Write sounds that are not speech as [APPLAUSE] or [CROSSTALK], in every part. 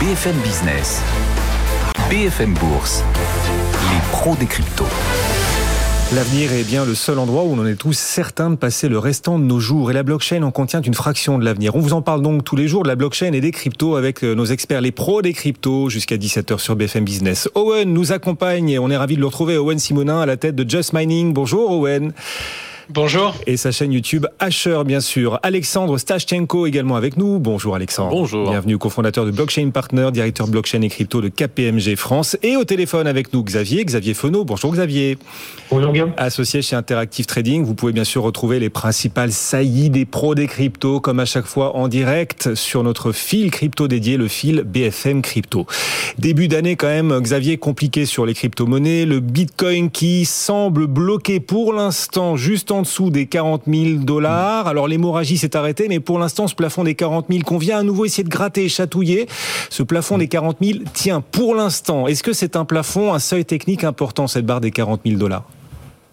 BFM Business, BFM Bourse, les pros des cryptos. L'avenir est bien le seul endroit où on en est tous certains de passer le restant de nos jours. Et la blockchain en contient une fraction de l'avenir. On vous en parle donc tous les jours de la blockchain et des cryptos avec euh, nos experts, les pros des cryptos, jusqu'à 17h sur BFM Business. Owen nous accompagne et on est ravi de le retrouver. Owen Simonin à la tête de Just Mining. Bonjour Owen. Bonjour. Et sa chaîne YouTube Asher, bien sûr. Alexandre Stashchenko également avec nous. Bonjour Alexandre. Bonjour. Bienvenue, cofondateur de Blockchain Partner, directeur blockchain et crypto de KPMG France. Et au téléphone avec nous Xavier, Xavier Fenot. Bonjour Xavier. Bonjour Guillaume. Associé chez Interactive Trading, vous pouvez bien sûr retrouver les principales saillies des pros des cryptos, comme à chaque fois en direct sur notre fil crypto dédié, le fil BFM Crypto. Début d'année quand même, Xavier, compliqué sur les crypto-monnaies. Le Bitcoin qui semble bloqué pour l'instant juste en en dessous des 40 000 dollars. Alors l'hémorragie s'est arrêtée, mais pour l'instant, ce plafond des 40 000 qu'on vient à nouveau. Essayer de gratter et chatouiller, ce plafond des 40 000 tient pour l'instant. Est-ce que c'est un plafond, un seuil technique important, cette barre des 40 000 dollars?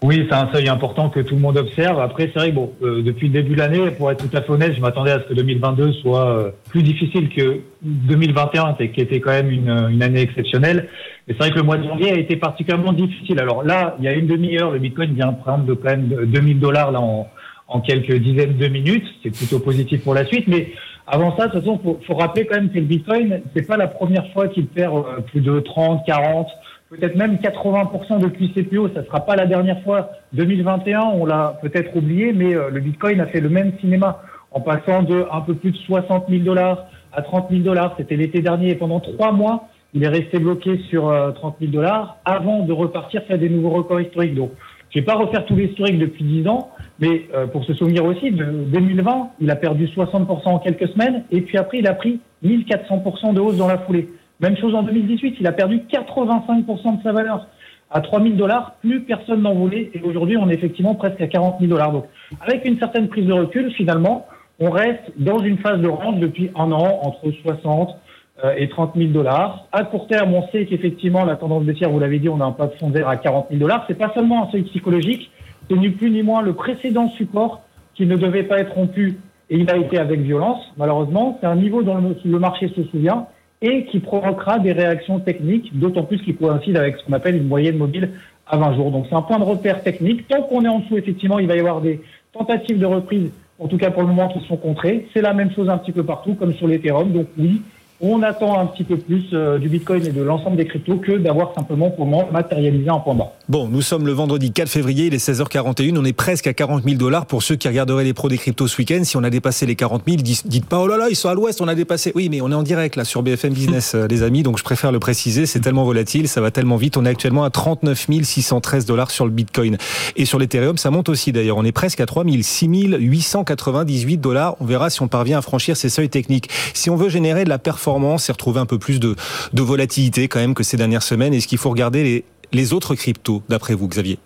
Oui, c'est un seuil important que tout le monde observe. Après, c'est vrai que bon, euh, depuis le début de l'année, pour être tout à fait honnête, je m'attendais à ce que 2022 soit euh, plus difficile que 2021, qui était quand même une, une année exceptionnelle. Mais c'est vrai que le mois de janvier a été particulièrement difficile. Alors là, il y a une demi-heure, le Bitcoin vient prendre de quand même 2000 dollars là en, en quelques dizaines de minutes. C'est plutôt positif pour la suite. Mais avant ça, de toute façon, faut, faut rappeler quand même que le Bitcoin, c'est pas la première fois qu'il perd euh, plus de 30, 40 peut-être même 80% depuis CPO, ça sera pas la dernière fois. 2021, on l'a peut-être oublié, mais euh, le Bitcoin a fait le même cinéma en passant de un peu plus de 60 000 dollars à 30 000 dollars. C'était l'été dernier et pendant trois mois, il est resté bloqué sur 30 euh, 000 dollars avant de repartir faire des nouveaux records historiques. Donc, je vais pas refaire tout l'historique depuis 10 ans, mais euh, pour se souvenir aussi, de 2020, il a perdu 60% en quelques semaines et puis après, il a pris 1400% de hausse dans la foulée. Même chose en 2018, il a perdu 85% de sa valeur. À 3 000 dollars, plus personne n'en voulait. Et aujourd'hui, on est effectivement presque à 40 000 dollars. Donc, avec une certaine prise de recul, finalement, on reste dans une phase de range depuis un an entre 60 euh, et 30 000 dollars. À court terme, on sait qu'effectivement, la tendance baissière, vous l'avez dit, on a un plafond vert à 40 000 dollars. C'est pas seulement un seuil psychologique, c'est ni plus ni moins le précédent support qui ne devait pas être rompu et il a été avec violence. Malheureusement, c'est un niveau dont le marché se souvient et qui provoquera des réactions techniques, d'autant plus qu'il coïncide avec ce qu'on appelle une moyenne mobile à 20 jours. Donc c'est un point de repère technique. Tant qu'on est en dessous, effectivement, il va y avoir des tentatives de reprise, en tout cas pour le moment, qui sont contrées. C'est la même chose un petit peu partout, comme sur l'Ethereum. Donc oui, on attend un petit peu plus euh, du Bitcoin et de l'ensemble des cryptos que d'avoir simplement pour le moment matérialisé un point bas. Bon, nous sommes le vendredi 4 février, il est 16h41, on est presque à 40 000 dollars pour ceux qui regarderaient les pros des cryptos ce week-end. Si on a dépassé les 40 000, dites pas oh là là, ils sont à l'ouest, on a dépassé. Oui, mais on est en direct là sur BFM Business, [LAUGHS] euh, les amis, donc je préfère le préciser, c'est tellement volatile, ça va tellement vite. On est actuellement à 39 613 dollars sur le Bitcoin. Et sur l'Ethereum, ça monte aussi d'ailleurs, on est presque à 3 000, 6 898 dollars. On verra si on parvient à franchir ces seuils techniques. Si on veut générer de la performance et retrouver un peu plus de, volatilité quand même que ces dernières semaines Est-ce qu'il faut regarder les, autres cryptos, d'après vous, Xavier?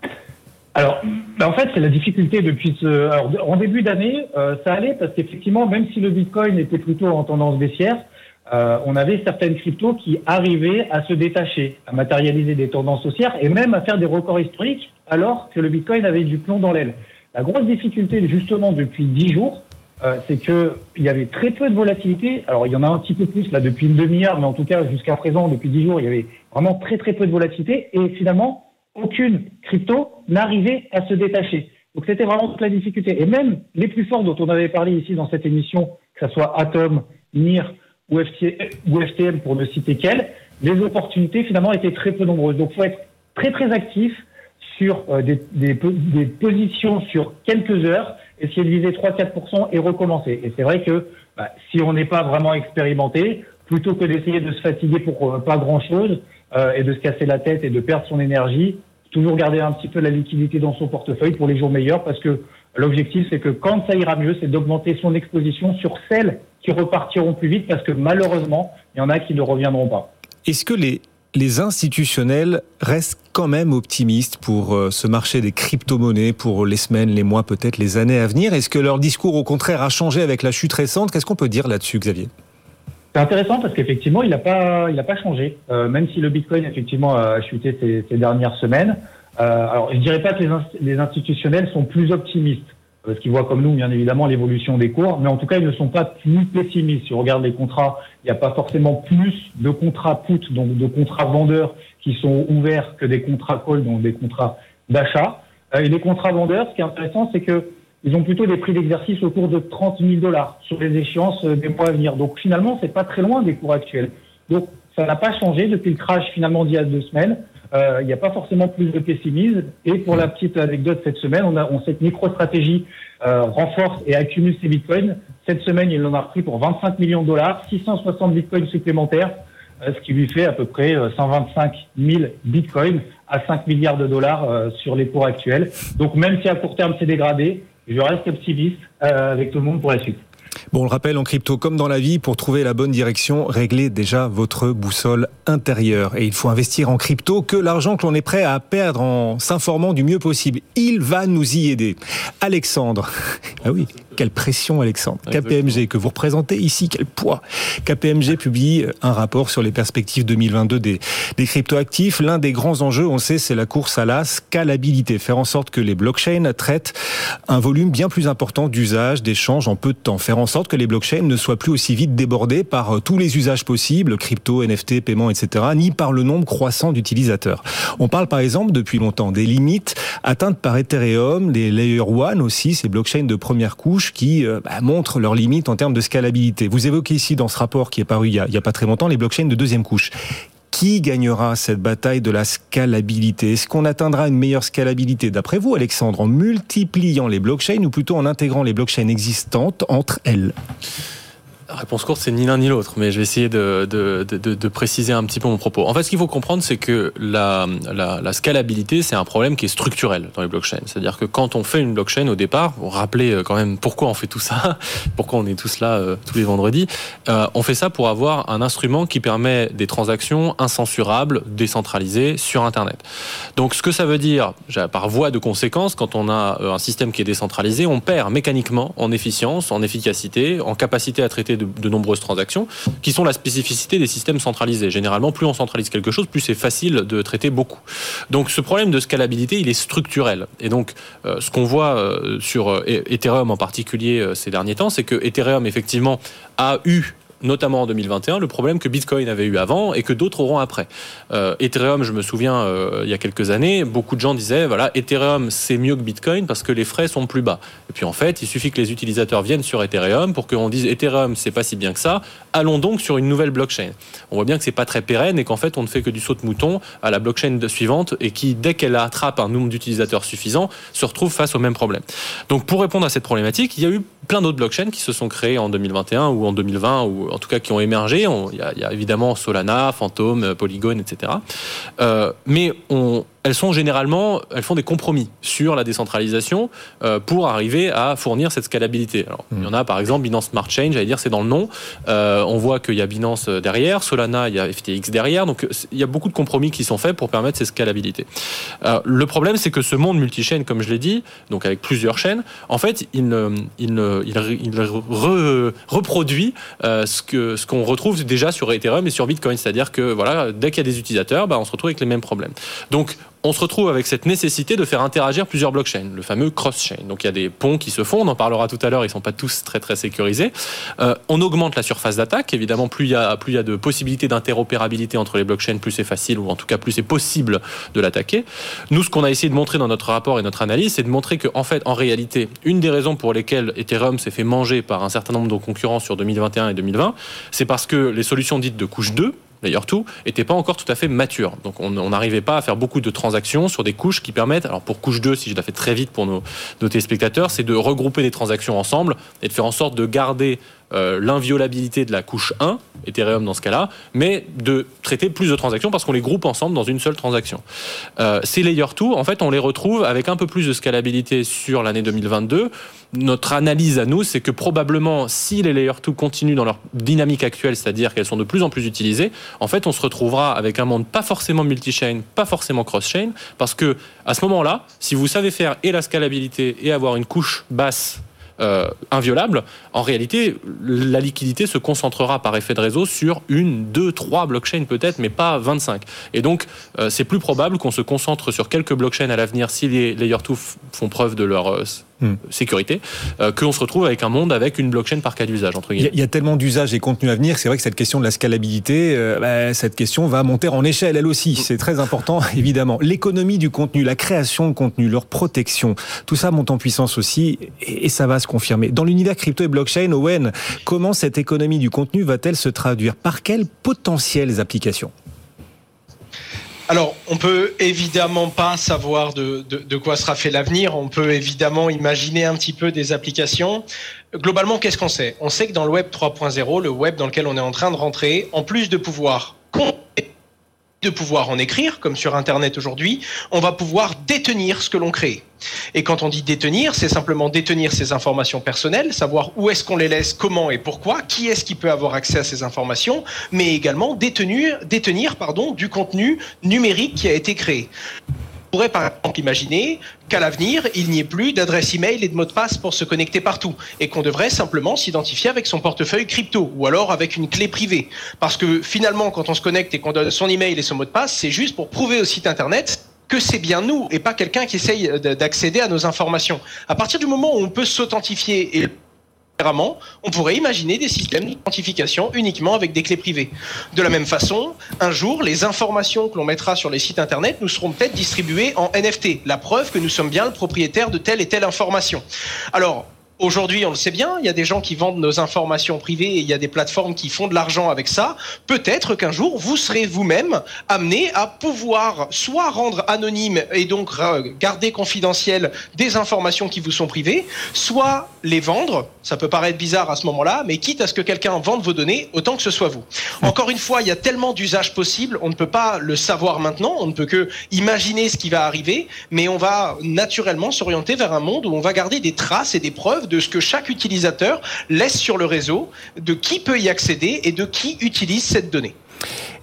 Alors, ben, en fait, c'est la difficulté depuis ce. En début d'année, euh, ça allait parce qu'effectivement, même si le Bitcoin était plutôt en tendance baissière, euh, on avait certaines cryptos qui arrivaient à se détacher, à matérialiser des tendances haussières et même à faire des records historiques, alors que le Bitcoin avait du plomb dans l'aile. La grosse difficulté, justement, depuis dix jours, euh, c'est que il y avait très peu de volatilité. Alors il y en a un petit peu plus là depuis une demi-heure, mais en tout cas jusqu'à présent, depuis dix jours, il y avait vraiment très très peu de volatilité et finalement aucune crypto n'arrivait à se détacher. Donc c'était vraiment toute la difficulté. Et même les plus forts dont on avait parlé ici dans cette émission, que ce soit Atom, NIR ou, FTM pour ne citer qu'elles, les opportunités finalement étaient très peu nombreuses. Donc faut être très très actif sur euh, des positions sur quelques heures essayer de viser 3-4% et recommencer. Et c'est vrai que bah, si on n'est pas vraiment expérimenté, plutôt que d'essayer de se fatiguer pour euh, pas grand-chose euh, et de se casser la tête et de perdre son énergie, toujours garder un petit peu la liquidité dans son portefeuille pour les jours meilleurs parce que l'objectif c'est que quand ça ira mieux, c'est d'augmenter son exposition sur celles qui repartiront plus vite parce que malheureusement, il y en a qui ne reviendront pas. Est-ce que les, les institutionnels restent quand même optimistes pour euh, ce marché des crypto-monnaies pour les semaines, les mois, peut-être les années à venir. Est-ce que leur discours, au contraire, a changé avec la chute récente? Qu'est-ce qu'on peut dire là-dessus, Xavier? C'est intéressant parce qu'effectivement, il n'a pas, pas changé. Euh, même si le Bitcoin effectivement a chuté ces, dernières semaines. Euh, alors, je dirais pas que les, institutionnels sont plus optimistes. Parce qu'ils voient comme nous, bien évidemment, l'évolution des cours, mais en tout cas, ils ne sont pas plus pessimistes. Si on regarde les contrats, il n'y a pas forcément plus de contrats put, donc de contrats vendeurs qui sont ouverts que des contrats call, donc des contrats d'achat. Euh, et les contrats vendeurs, ce qui est intéressant, c'est que ils ont plutôt des prix d'exercice autour de 30 000 dollars sur les échéances euh, des mois à venir. Donc finalement, c'est pas très loin des cours actuels. Donc ça n'a pas changé depuis le crash finalement d'il y a deux semaines. Euh, il n'y a pas forcément plus de pessimisme. Et pour la petite anecdote, cette semaine, on a on, cette micro-stratégie euh, renforce et accumule ses bitcoins. Cette semaine, il en a repris pour 25 millions de dollars, 660 bitcoins supplémentaires, euh, ce qui lui fait à peu près 125 000 bitcoins à 5 milliards de dollars sur les cours actuels. Donc même si à court terme c'est dégradé, je reste optimiste avec tout le monde pour la suite. Bon, on le rappelle, en crypto comme dans la vie, pour trouver la bonne direction, réglez déjà votre boussole intérieure. Et il faut investir en crypto que l'argent que l'on est prêt à perdre en s'informant du mieux possible. Il va nous y aider. Alexandre, [LAUGHS] ah oui, quelle pression Alexandre. KPMG que vous représentez ici, quel poids. KPMG publie un rapport sur les perspectives 2022 des, des cryptoactifs. L'un des grands enjeux, on sait, c'est la course à la scalabilité. Faire en sorte que les blockchains traitent un volume bien plus important d'usage, d'échanges en peu de temps. Faire en sorte que les blockchains ne soient plus aussi vite débordés par euh, tous les usages possibles, crypto, NFT, paiement, etc., ni par le nombre croissant d'utilisateurs. On parle par exemple depuis longtemps des limites atteintes par Ethereum, les Layer 1 aussi, ces blockchains de première couche qui euh, bah, montrent leurs limites en termes de scalabilité. Vous évoquez ici dans ce rapport qui est paru il y a, il y a pas très longtemps les blockchains de deuxième couche. Qui gagnera cette bataille de la scalabilité? Est-ce qu'on atteindra une meilleure scalabilité D'après vous, Alexandre, en multipliant les blockchains ou plutôt en intégrant les blockchains existantes entre elles? Réponse courte, c'est ni l'un ni l'autre, mais je vais essayer de, préciser un petit peu mon propos. En fait, ce qu'il faut comprendre, c'est que la, la, la scalabilité, c'est un problème qui est structurel dans les blockchains. C'est-à-dire que quand on fait une blockchain au départ, pour rappeler euh, quand même pourquoi on fait tout ça, [LAUGHS] pourquoi on est tous là euh, tous les vendredis, euh, on fait ça pour avoir un instrument qui permet des transactions incensurables, décentralisées sur Internet. Donc, ce que ça veut dire, par voie de conséquence, quand on a un système qui est décentralisé, on perd mécaniquement en efficience, en efficacité, en capacité à traiter de, nombreuses transactions, qui sont la spécificité des systèmes centralisés. Généralement, plus on centralise quelque chose, plus c'est facile de traiter beaucoup. Donc ce problème de scalabilité, il est structurel. Et donc euh, ce qu'on voit euh, sur euh, Ethereum en particulier ces derniers temps, c'est que Ethereum effectivement a eu notamment en 2021, le problème que Bitcoin avait eu avant et que d'autres auront après. Euh, Ethereum, je me souviens, euh, il y a quelques années, beaucoup de gens disaient, voilà, Ethereum, c'est mieux que Bitcoin parce que les frais sont plus bas. Et puis en fait, il suffit que les utilisateurs viennent sur Ethereum pour qu'on dise, Ethereum, c'est pas si bien que ça, allons donc sur une nouvelle blockchain. On voit bien que c'est pas très pérenne et qu'en fait, on ne fait que du saut de mouton à la blockchain suivante et qui, dès qu'elle attrape un nombre d'utilisateurs suffisant, se retrouve face au même problème. Donc pour répondre à cette problématique, il y a eu plein d'autres blockchains qui se sont créées en 2021 ou en 2020 ou en tout cas qui ont émergé. Il y, a évidemment Solana, Phantom, Polygon, etc. Euh, mais on, elles sont généralement, elles font des compromis sur la décentralisation euh, pour arriver à fournir cette scalabilité. Alors, Il y en a par exemple Binance Smart Chain, j'allais dire c'est dans le nom. Euh, on voit qu'il y a Binance derrière, Solana, il y a FTX derrière. Donc il y a beaucoup de compromis qui sont faits pour permettre cette scalabilité. Euh, le problème c'est que ce monde multi-chaîne, comme je l'ai dit, donc avec plusieurs chaînes, en fait il, il, il, reproduit ce que ce qu'on retrouve déjà sur Ethereum et sur Bitcoin, c'est-à-dire que voilà dès qu'il y a des utilisateurs, bah, on se retrouve avec les mêmes problèmes. Donc on se retrouve avec cette nécessité de faire interagir plusieurs blockchains, le fameux cross-chain. Donc il y a des ponts qui se font, on en parlera tout à l'heure, ils sont pas tous très très sécurisés. Euh, on augmente la surface d'attaque, évidemment, plus il y a, y a de possibilités d'interopérabilité entre les blockchains, plus c'est facile, ou en tout cas plus c'est possible de l'attaquer. Nous, ce qu'on a essayé de montrer dans notre rapport et notre analyse, c'est de montrer que, en fait, en réalité, une des raisons pour lesquelles Ethereum s'est fait manger par un certain nombre de concurrents sur 2021 et 2020, c'est parce que les solutions dites de couche 2, d'ailleurs tout, n'était pas encore tout à fait mature. Donc on n'arrivait pas à faire beaucoup de transactions sur des couches qui permettent, alors pour couche 2, si je la fais très vite pour nos, nos téléspectateurs, c'est de regrouper des transactions ensemble et de faire en sorte de garder euh, l'inviolabilité de la couche 1, Ethereum dans ce cas-là, mais de traiter plus de transactions parce qu'on les groupe ensemble dans une seule transaction. Euh, ces layer 2, en fait, on les retrouve avec un peu plus de scalabilité sur l'année 2022. Notre analyse à nous, c'est que probablement, si les layer 2 continuent dans leur dynamique actuelle, c'est-à-dire qu'elles sont de plus en plus utilisées, en fait, on se retrouvera avec un monde pas forcément multi-chain, pas forcément cross-chain, parce que à ce moment-là, si vous savez faire et la scalabilité et avoir une couche basse euh, inviolable, en réalité, la liquidité se concentrera par effet de réseau sur une, deux, trois blockchains peut-être, mais pas 25. Et donc, euh, c'est plus probable qu'on se concentre sur quelques blockchains à l'avenir si les layer 2 font preuve de leur hmm. sécurité, euh, qu'on se retrouve avec un monde avec une blockchain par cas d'usage, entre guillemets. Il y, a tellement d'usages et contenus à venir, c'est vrai que cette question de la scalabilité, euh, bah, cette question va monter en échelle, elle aussi. C'est très important, [LAUGHS] évidemment. L'économie du contenu, la création de contenu, leur protection, tout ça monte en puissance aussi, et, et ça va se confirmer. Dans l'univers crypto et blockchain, Owen, comment cette économie du contenu va-t-elle se traduire? Par quelles potentielles applications? Alors, on peut évidemment pas savoir de, quoi sera fait l'avenir. On peut évidemment imaginer un petit peu des applications. Globalement, qu'est-ce qu'on sait? On sait que dans le web 3.0, le web dans lequel on est en train de rentrer, en plus de pouvoir de pouvoir en écrire, comme sur Internet aujourd'hui, on va pouvoir détenir ce que l'on crée. Et quand on dit détenir, c'est simplement détenir ces informations personnelles, savoir où est-ce qu'on les laisse, comment et pourquoi, qui est-ce qui peut avoir accès à ces informations, mais également détenir, du contenu numérique qui a été créé pourrait par exemple imaginer qu'à l'avenir, il n'y ait plus d'adresse email et de mot de passe pour se connecter partout et qu'on devrait simplement s'identifier avec son portefeuille crypto ou alors avec une clé privée. Parce que finalement, quand on se connecte et qu'on donne son email et son mot de passe, c'est juste pour prouver au site internet que c'est bien nous et pas quelqu'un qui essaye d'accéder à nos informations. À partir du moment où on peut s'authentifier et on pourrait imaginer des systèmes d'identification uniquement avec des clés privées. De la même façon, un jour, les informations que l'on mettra sur les sites Internet nous seront peut-être distribuées en NFT, la preuve que nous sommes bien le propriétaire de telle et telle information. Alors, Aujourd'hui, on le sait bien, il y a des gens qui vendent nos informations privées et il y a des plateformes qui font de l'argent avec ça. Peut-être qu'un jour, vous serez vous-même amené à pouvoir soit rendre anonyme et donc garder confidentiel des informations qui vous sont privées, soit les vendre. Ça peut paraître bizarre à ce moment-là, mais quitte à ce que quelqu'un vende vos données, autant que ce soit vous. Encore une fois, il y a tellement d'usages possibles, on ne peut pas le savoir maintenant, on ne peut que imaginer ce qui va arriver, mais on va naturellement s'orienter vers un monde où on va garder des traces et des preuves de ce que chaque utilisateur laisse sur le réseau, de qui peut y accéder et de qui utilise cette donnée.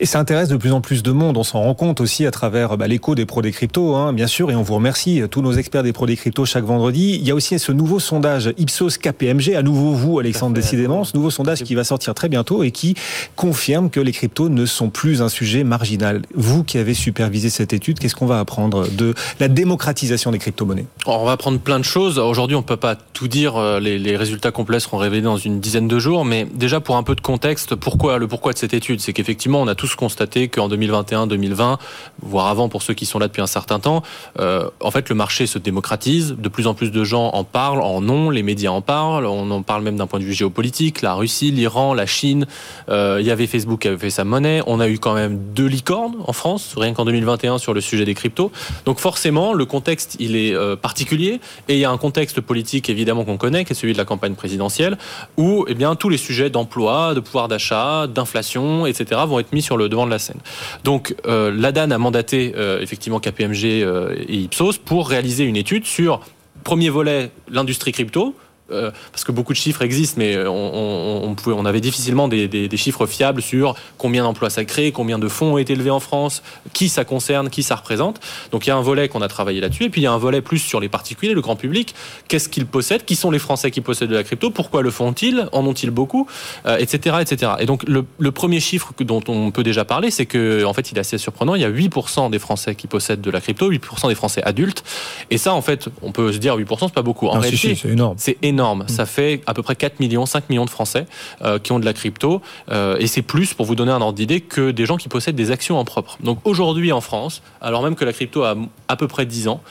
Et ça intéresse de plus en plus de monde. On s'en rend compte aussi à travers bah, l'écho des pros des cryptos, hein, bien sûr. Et on vous remercie, tous nos experts des pros des cryptos, chaque vendredi. Il y a aussi ce nouveau sondage Ipsos KPMG, à nouveau vous, Alexandre, décidément. Ce nouveau sondage qui va sortir très bientôt et qui confirme que les cryptos ne sont plus un sujet marginal. Vous qui avez supervisé cette étude, qu'est-ce qu'on va apprendre de la démocratisation des crypto-monnaies? On va apprendre plein de choses. Aujourd'hui, on ne peut pas tout dire. Euh, les, les résultats complets seront révélés dans une dizaine de jours. Mais déjà, pour un peu de contexte, pourquoi le pourquoi de cette étude? C'est qu'effectivement, on a tous constater qu'en 2021-2020, voire avant pour ceux qui sont là depuis un certain temps, euh, en fait le marché se démocratise, de plus en plus de gens en parlent, en ont, les médias en parlent, on en parle même d'un point de vue géopolitique, la Russie, l'Iran, la Chine, euh, il y avait Facebook qui avait fait sa monnaie, on a eu quand même deux licornes en France, rien qu'en 2021 sur le sujet des cryptos. Donc forcément, le contexte, il est euh, particulier, et il y a un contexte politique évidemment qu'on connaît, qui est celui de la campagne présidentielle, où eh bien, tous les sujets d'emploi, de pouvoir d'achat, d'inflation, etc. vont être mis sur le devant de la scène. Donc euh, l'ADAN a mandaté euh, effectivement KPMG euh, et Ipsos pour réaliser une étude sur premier volet l'industrie crypto, euh, parce que beaucoup de chiffres existent, mais on, pouvait, on avait difficilement des, chiffres fiables sur combien d'emplois ça crée, combien de fonds ont été élevés en France, qui ça concerne, qui ça représente. Donc il y a un volet qu'on a travaillé là-dessus, et puis il y a un volet plus sur les particuliers, le grand public. Qu'est-ce qu'ils possèdent? Qui sont les Français qui possèdent de la crypto? Pourquoi le font-ils? En ont-ils beaucoup? Etc. Euh, etc. Et donc le, premier chiffre dont on peut déjà parler, c'est que en fait il est assez surprenant. Il y a 8% des Français qui possèdent de la crypto, 8% des Français adultes. Et ça, en fait, on peut se dire 8%, c'est pas beaucoup. En réalité, c'est énorme. C'est énorme Mm. Ça fait à peu près 4 millions, 5 millions de Français euh, qui ont de la crypto. Euh, et c'est plus, pour vous donner un ordre d'idée, que des gens qui possèdent des actions en propre. Donc aujourd'hui en France, alors même que la crypto a à peu près 10 ans,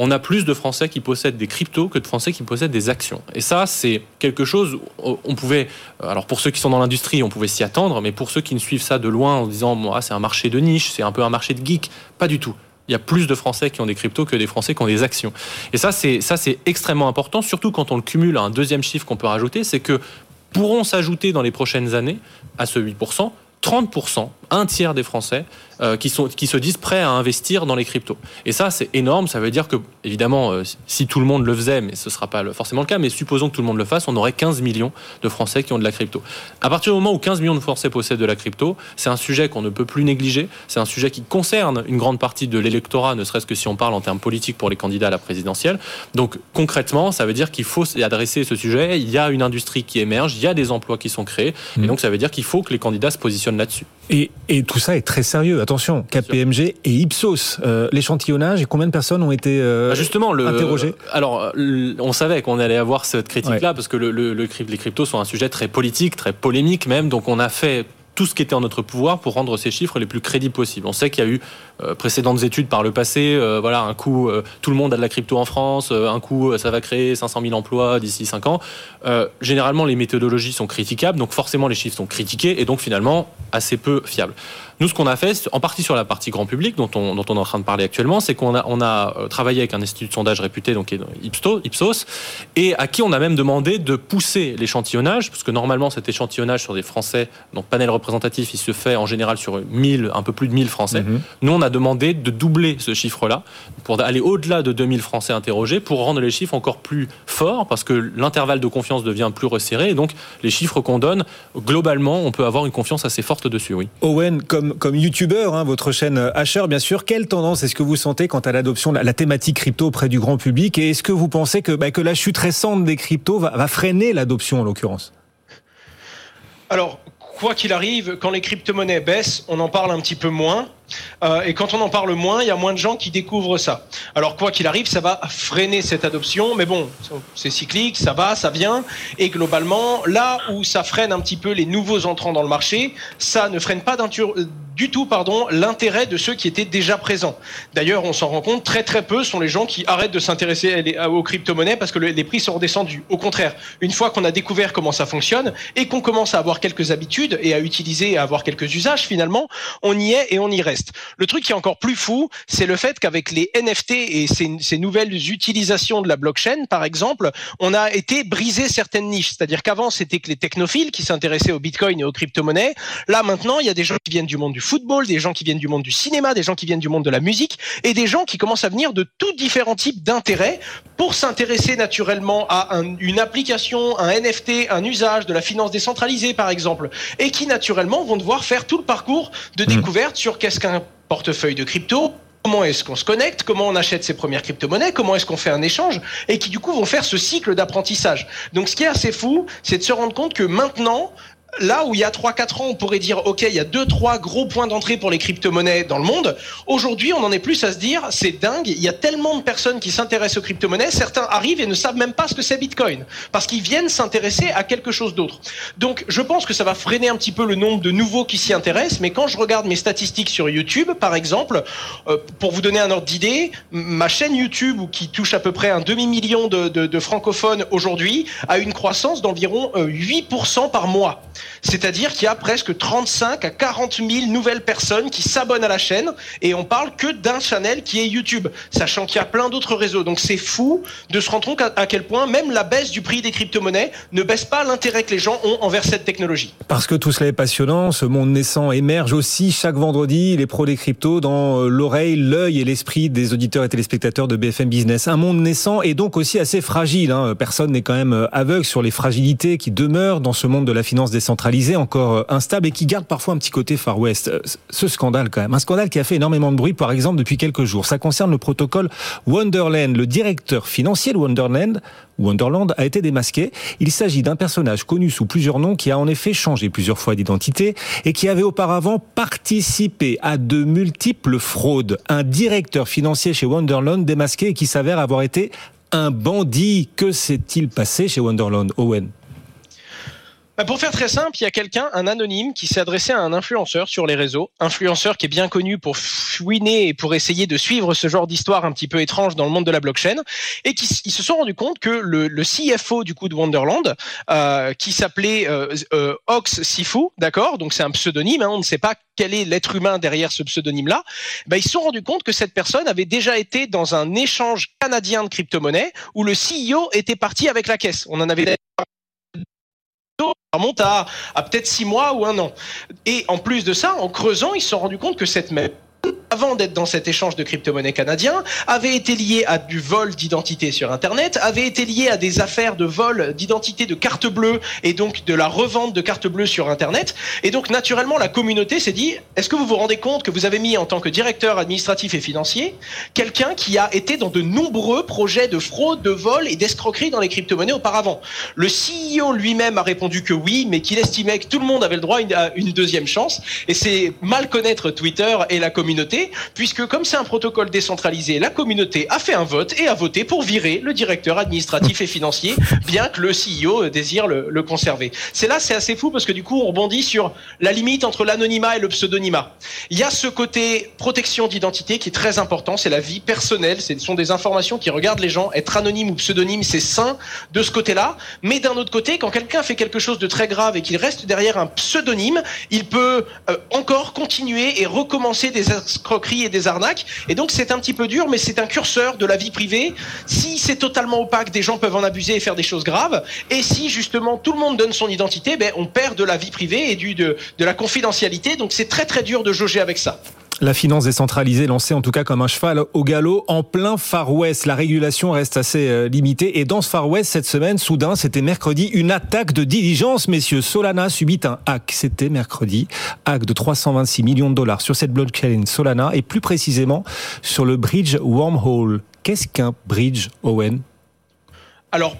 on a plus de Français qui possèdent des cryptos que de Français qui possèdent des actions. Et ça, c'est quelque chose, on pouvait, euh, alors pour ceux qui sont dans l'industrie, on pouvait s'y attendre, mais pour ceux qui ne suivent ça de loin en disant, moi, c'est un marché de niche, c'est un peu un marché de geek, pas du tout il y a plus de Français qui ont des cryptos que des Français qui ont des actions. Et ça, c'est ça, c'est extrêmement important, surtout quand on le cumule à un deuxième chiffre qu'on peut rajouter, c'est que pourront s'ajouter dans les prochaines années à ce 8% 30%, un tiers des Français euh, qui, sont, qui se disent prêts à investir dans les cryptos. Et ça, c'est énorme. Ça veut dire que, évidemment, euh, si tout le monde le faisait, mais ce ne sera pas forcément le cas, mais supposons que tout le monde le fasse, on aurait 15 millions de Français qui ont de la crypto. À partir du moment où 15 millions de Français possèdent de la crypto, c'est un sujet qu'on ne peut plus négliger. C'est un sujet qui concerne une grande partie de l'électorat, ne serait-ce que si on parle en termes politiques pour les candidats à la présidentielle. Donc, concrètement, ça veut dire qu'il faut adresser ce sujet. Il y a une industrie qui émerge, il y a des emplois qui sont créés. Et mmh. donc, ça veut dire qu'il faut que les candidats se positionnent là-dessus. Et, et, tout ça est très sérieux. Attention, KPMG et Ipsos. Euh, l'échantillonnage et combien de personnes ont été euh, bah, justement le, interrogées Alors, on savait qu'on allait avoir cette critique-là parce que le, le, le, les cryptos sont un sujet très politique, très polémique même. Donc, on a fait tout ce qui était en notre pouvoir pour rendre ces chiffres les plus crédibles possibles. On sait qu'il y a eu euh, précédentes études par le passé, euh, voilà, un coup, euh, tout le monde a de la crypto en France, un coup, ça va créer 500 000 emplois d'ici 5 ans. généralement, les méthodologies sont critiquables, donc forcément, les chiffres sont critiqués et donc finalement assez peu fiables. Nous, ce qu'on a fait, en partie sur la partie grand public, dont on, dont on est en train de parler actuellement, c'est qu'on a, on a euh, travaillé avec un institut de sondage réputé, donc Ipsos, et à qui on a même demandé de pousser l'échantillonnage, parce que normalement, cet échantillonnage sur des Français, donc panel représentatif, il se fait en général sur 1000, un peu plus de 1000 Français. Mhm. Nous, on a demandé de doubler ce chiffre-là, pour aller au-delà de 2000 Français interrogés, pour rendre les chiffres encore plus forts, parce que l'intervalle de confiance devient plus resserré, et donc les chiffres qu'on donne, globalement, on peut avoir une confiance assez forte dessus, oui. Owen, comme comme, youtubeur, hein, votre chaîne Asher, bien sûr, quelle tendance est-ce que vous sentez quant à l'adoption de la thématique crypto auprès du grand public? Et est-ce que vous pensez que, bah, que la chute récente des cryptos va, va freiner l'adoption en l'occurrence? Alors, quoi qu'il arrive, quand les crypto-monnaies baissent, on en parle un petit peu moins. Euh, et quand on en parle moins, il y a moins de gens qui découvrent ça. Alors quoi qu'il arrive, ça va freiner cette adoption, mais bon, c'est cyclique, ça va, ça vient. Et globalement, là où ça freine un petit peu les nouveaux entrants dans le marché, ça ne freine pas du tout l'intérêt de ceux qui étaient déjà présents. D'ailleurs, on s'en rend compte, très très peu sont les gens qui arrêtent de s'intéresser aux crypto-monnaies parce que les prix sont redescendus. Au contraire, une fois qu'on a découvert comment ça fonctionne et qu'on commence à avoir quelques habitudes et à utiliser et à avoir quelques usages finalement, on y est et on y reste. Le truc qui est encore plus fou, c'est le fait qu'avec les NFT et ces, nouvelles utilisations de la blockchain, par exemple, on a été brisé certaines niches. C'est-à-dire qu'avant, c'était que les technophiles qui s'intéressaient au Bitcoin et aux crypto-monnaies. Là, maintenant, il y a des gens qui viennent du monde du football, des gens qui viennent du monde du cinéma, des gens qui viennent du monde de la musique et des gens qui commencent à venir de tous différents types d'intérêts pour s'intéresser naturellement à une application, un NFT, un usage de la finance décentralisée, par exemple, et qui naturellement vont devoir faire tout le parcours de mmh. découverte sur qu'est-ce qu'un un portefeuille de crypto, comment est-ce qu'on se connecte, comment on achète ses premières crypto-monnaies, comment est-ce qu'on fait un échange, et qui du coup vont faire ce cycle d'apprentissage. Donc ce qui est assez fou, c'est de se rendre compte que maintenant, là où il y a 3-4 ans, on pourrait dire, OK, il y a deux, trois gros points d'entrée pour les crypto-monnaies dans le monde. Aujourd'hui, on en est plus à se dire, c'est dingue, il y a tellement de personnes qui s'intéressent aux crypto-monnaies, certains arrivent et ne savent même pas ce que c'est Bitcoin, parce qu'ils viennent s'intéresser à quelque chose d'autre. Donc, je pense que ça va freiner un petit peu le nombre de nouveaux qui s'y intéressent, mais quand je regarde mes statistiques sur YouTube, par exemple, euh, pour vous donner un ordre d'idée, ma chaîne YouTube, qui touche à peu près un demi-million de, de, de francophones aujourd'hui, a une croissance d'environ 8% euh, par mois. C'est-à-dire qu'il y a presque 35 à 40 000 nouvelles personnes qui s'abonnent à la chaîne et on parle que d'un channel qui est YouTube, sachant qu'il y a plein d'autres réseaux. Donc c'est fou de se rendre compte à quel point même la baisse du prix des crypto-monnaies ne baisse pas l'intérêt que les gens ont envers cette technologie. Parce que tout cela est passionnant, ce monde naissant émerge aussi chaque vendredi, les pros des cryptos dans euh, l'oreille, l'œil et l'esprit des auditeurs et téléspectateurs de BFM Business. Un monde naissant et donc aussi assez fragile. Hein. Personne n'est quand même euh, aveugle sur les fragilités qui demeurent dans ce monde de la finance décentralisée, encore euh, instable et qui garde parfois un petit côté Far West. Euh, ce scandale quand même, un scandale qui a fait énormément de bruit par exemple depuis quelques jours. Ça concerne le protocole Wonderland. Le directeur financier de Wonderland Wonderland a été démasqué. Il s'agit d'un personnage connu sous plusieurs noms qui a en effet changé plusieurs fois d'identité et qui avait auparavant participé à de multiples fraudes. Un directeur financier chez Wonderland démasqué et qui s'avère avoir été un bandit. Que s'est-il passé chez Wonderland, Owen? Pour faire très simple, il y a quelqu'un, un anonyme, qui s'est adressé à un influenceur sur les réseaux, influenceur qui est bien connu pour fouiner et pour essayer de suivre ce genre d'histoire un petit peu étrange dans le monde de la blockchain, et qui ils se sont rendus compte que le, le CFO du coup de Wonderland, euh, qui s'appelait euh, euh, Ox Sifu, d'accord, donc c'est un pseudonyme, hein, on ne sait pas quel est l'être humain derrière ce pseudonyme-là, bah, ils se sont rendus compte que cette personne avait déjà été dans un échange canadien de crypto-monnaies où le CEO était parti avec la caisse. On en avait remonte à, à peut-être six mois ou un an. Et en plus de ça, en creusant, ils se sont rendus compte que cette même avant d'être dans cet échange de crypto-monnaies canadien, avait été lié à du vol d'identité sur Internet, avait été lié à des affaires de vol d'identité de carte bleue et donc de la revente de cartes bleues sur Internet. Et donc, naturellement, la communauté s'est dit, est-ce que vous vous rendez compte que vous avez mis en tant que directeur administratif et financier quelqu'un qui a été dans de nombreux projets de fraude, de vol et d'escroquerie dans les crypto-monnaies auparavant? Le CEO lui-même a répondu que oui, mais qu'il estimait que tout le monde avait le droit à une deuxième chance. Et c'est mal connaître Twitter et la communauté, puisque comme c'est un protocole décentralisé, la communauté a fait un vote et a voté pour virer le directeur administratif et financier, bien que le CEO désire le, le conserver. C'est là, c'est assez fou parce que du coup, on rebondit sur la limite entre l'anonymat et le pseudonymat. Il y a ce côté protection d'identité qui est très important, c'est la vie personnelle, ce sont des informations qui regardent les gens. Être anonyme ou pseudonyme, c'est sain de ce côté-là. Mais d'un autre côté, quand quelqu'un fait quelque chose de très grave et qu'il reste derrière un pseudonyme, il peut euh, encore continuer et recommencer des escroqueries et des arnaques. Et donc c'est un petit peu dur, mais c'est un curseur de la vie privée. Si c'est totalement opaque, des gens peuvent en abuser et faire des choses graves. Et si justement tout le monde donne son identité, ben, on perd de la vie privée et du, de, de la confidentialité. Donc c'est très très dur de jauger avec ça. La finance décentralisée lancée en tout cas comme un cheval au galop en plein Far West. La régulation reste assez euh, limitée et dans ce Far West cette semaine, soudain, c'était mercredi, une attaque de diligence, messieurs. Solana subit un hack. C'était mercredi. Hack de 326 millions de dollars sur cette blockchain Solana et plus précisément sur le bridge Wormhole. Qu'est-ce qu'un bridge, Owen? Alors,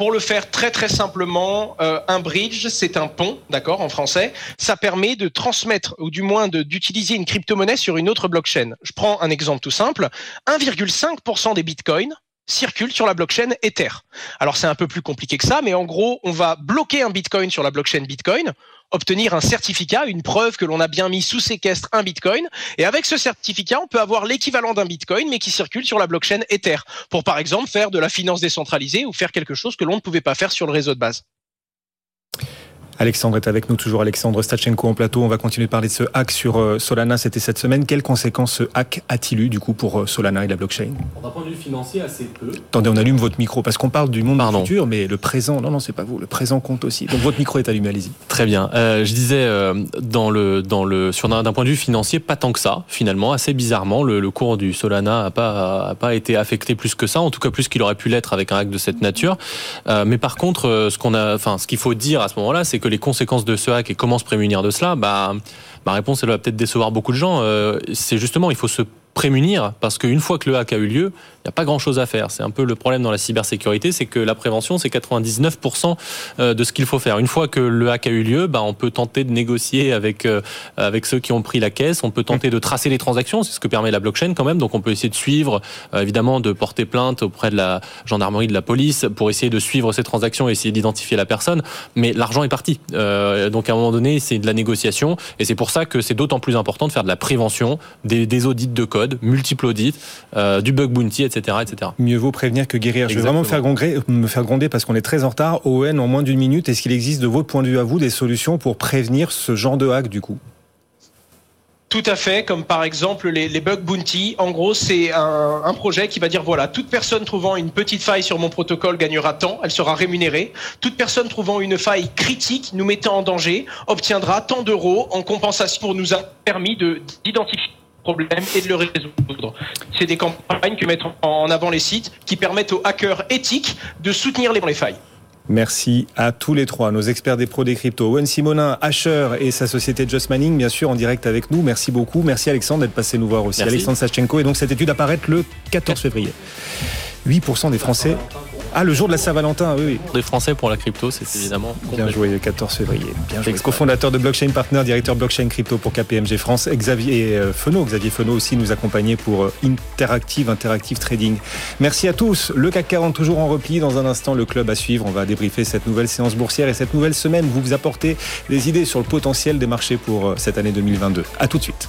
pour le faire très très simplement, euh, un bridge, c'est un pont, d'accord, en français. Ça permet de transmettre, ou du moins d'utiliser une crypto-monnaie sur une autre blockchain. Je prends un exemple tout simple. 1,5% des bitcoins circulent sur la blockchain Ether. Alors c'est un peu plus compliqué que ça, mais en gros, on va bloquer un bitcoin sur la blockchain Bitcoin obtenir un certificat, une preuve que l'on a bien mis sous séquestre un Bitcoin. Et avec ce certificat, on peut avoir l'équivalent d'un Bitcoin, mais qui circule sur la blockchain Ether, pour par exemple faire de la finance décentralisée ou faire quelque chose que l'on ne pouvait pas faire sur le réseau de base. Alexandre est avec nous, toujours Alexandre Stachenko en plateau. On va continuer de parler de ce hack sur euh, Solana. C'était cette semaine. Quelles conséquences ce hack a-t-il eu du coup pour euh, Solana et la blockchain? D'un point de vue financier, assez peu. Attendez, on allume votre micro parce qu'on parle du monde Pardon. futur, mais le présent, non, non, c'est pas vous. Le présent compte aussi. Donc votre micro est allumé, allez-y. Très bien. Euh, je disais euh, dans le dans le sur d'un point de vue financier, pas tant que ça. Finalement, assez bizarrement, le, le cours du Solana a pas a pas été affecté plus que ça. En tout cas, plus qu'il aurait pu l'être avec un hack de cette nature. Euh, mais par contre, ce qu'on a, enfin, ce qu'il faut dire à ce moment-là, c'est que les conséquences de ce et comment se prémunir de cela, bah, ma réponse, elle va peut-être décevoir beaucoup de gens. Euh, c'est justement, il faut se prémunir parce qu'une fois que le hack a eu lieu, il n'y a pas grand-chose à faire. C'est un peu le problème dans la cybersécurité, c'est que la prévention, c'est 99% euh, de ce qu'il faut faire. Une fois que le hack a eu lieu, bah, on peut tenter de négocier avec, euh, avec ceux qui ont pris la caisse, on peut tenter de tracer les transactions, c'est ce que permet la blockchain quand même, donc on peut essayer de suivre, euh, évidemment, de porter plainte auprès de la gendarmerie, de la police, pour essayer de suivre ces transactions et essayer d'identifier la personne, mais l'argent est parti. donc à un moment donné, c'est de la négociation, et c'est pour ça que c'est d'autant plus important de faire de la prévention, des, des audits de code, multiples audits, du bug bounty, etc., etc. Mieux vaut prévenir que guérir. Je vais vraiment me faire, gronder, me faire gronder parce qu'on est très en retard. Owen, en moins d'une minute, est-ce qu'il existe de votre point de vue à vous des solutions pour prévenir ce genre de hack du coup? Tout à fait, comme par exemple les, bug bounty. En gros, c'est un, projet qui va dire voilà, toute personne trouvant une petite faille sur mon protocole gagnera tant, elle sera rémunérée. Toute personne trouvant une faille critique, nous mettant en danger, obtiendra tant d'euros en compensation pour nous a permis d'identifier problème et de le résoudre. C'est des campagnes que mettent en avant les sites qui permettent aux hackers éthiques de soutenir les failles. Merci à tous les trois, nos experts des pros des cryptos. Owen Simonin, Asher et sa société Just Manning, bien sûr, en direct avec nous. Merci beaucoup. Merci Alexandre d'être passé nous voir aussi. Merci. Alexandre Sachenko. Et donc cette étude apparaît le 14 février. 8% des Français ah, le jour de la Saint-Valentin, oui, oui. Des Français pour la crypto, c'est évidemment. Bien joué, le 14 février. Bien joué. Co-fondateur de Blockchain Partner, directeur Blockchain Crypto pour KPMG France. Xavier euh, Fenot, Xavier Fenot aussi nous accompagnait pour euh, Interactive, Interactive Trading. Merci à tous. Le CAC 40 toujours en repli. Dans un instant, le club à suivre. On va débriefer cette nouvelle séance boursière et cette nouvelle semaine. Vous vous apportez des idées sur le potentiel des marchés pour euh, cette année 2022. À tout de suite.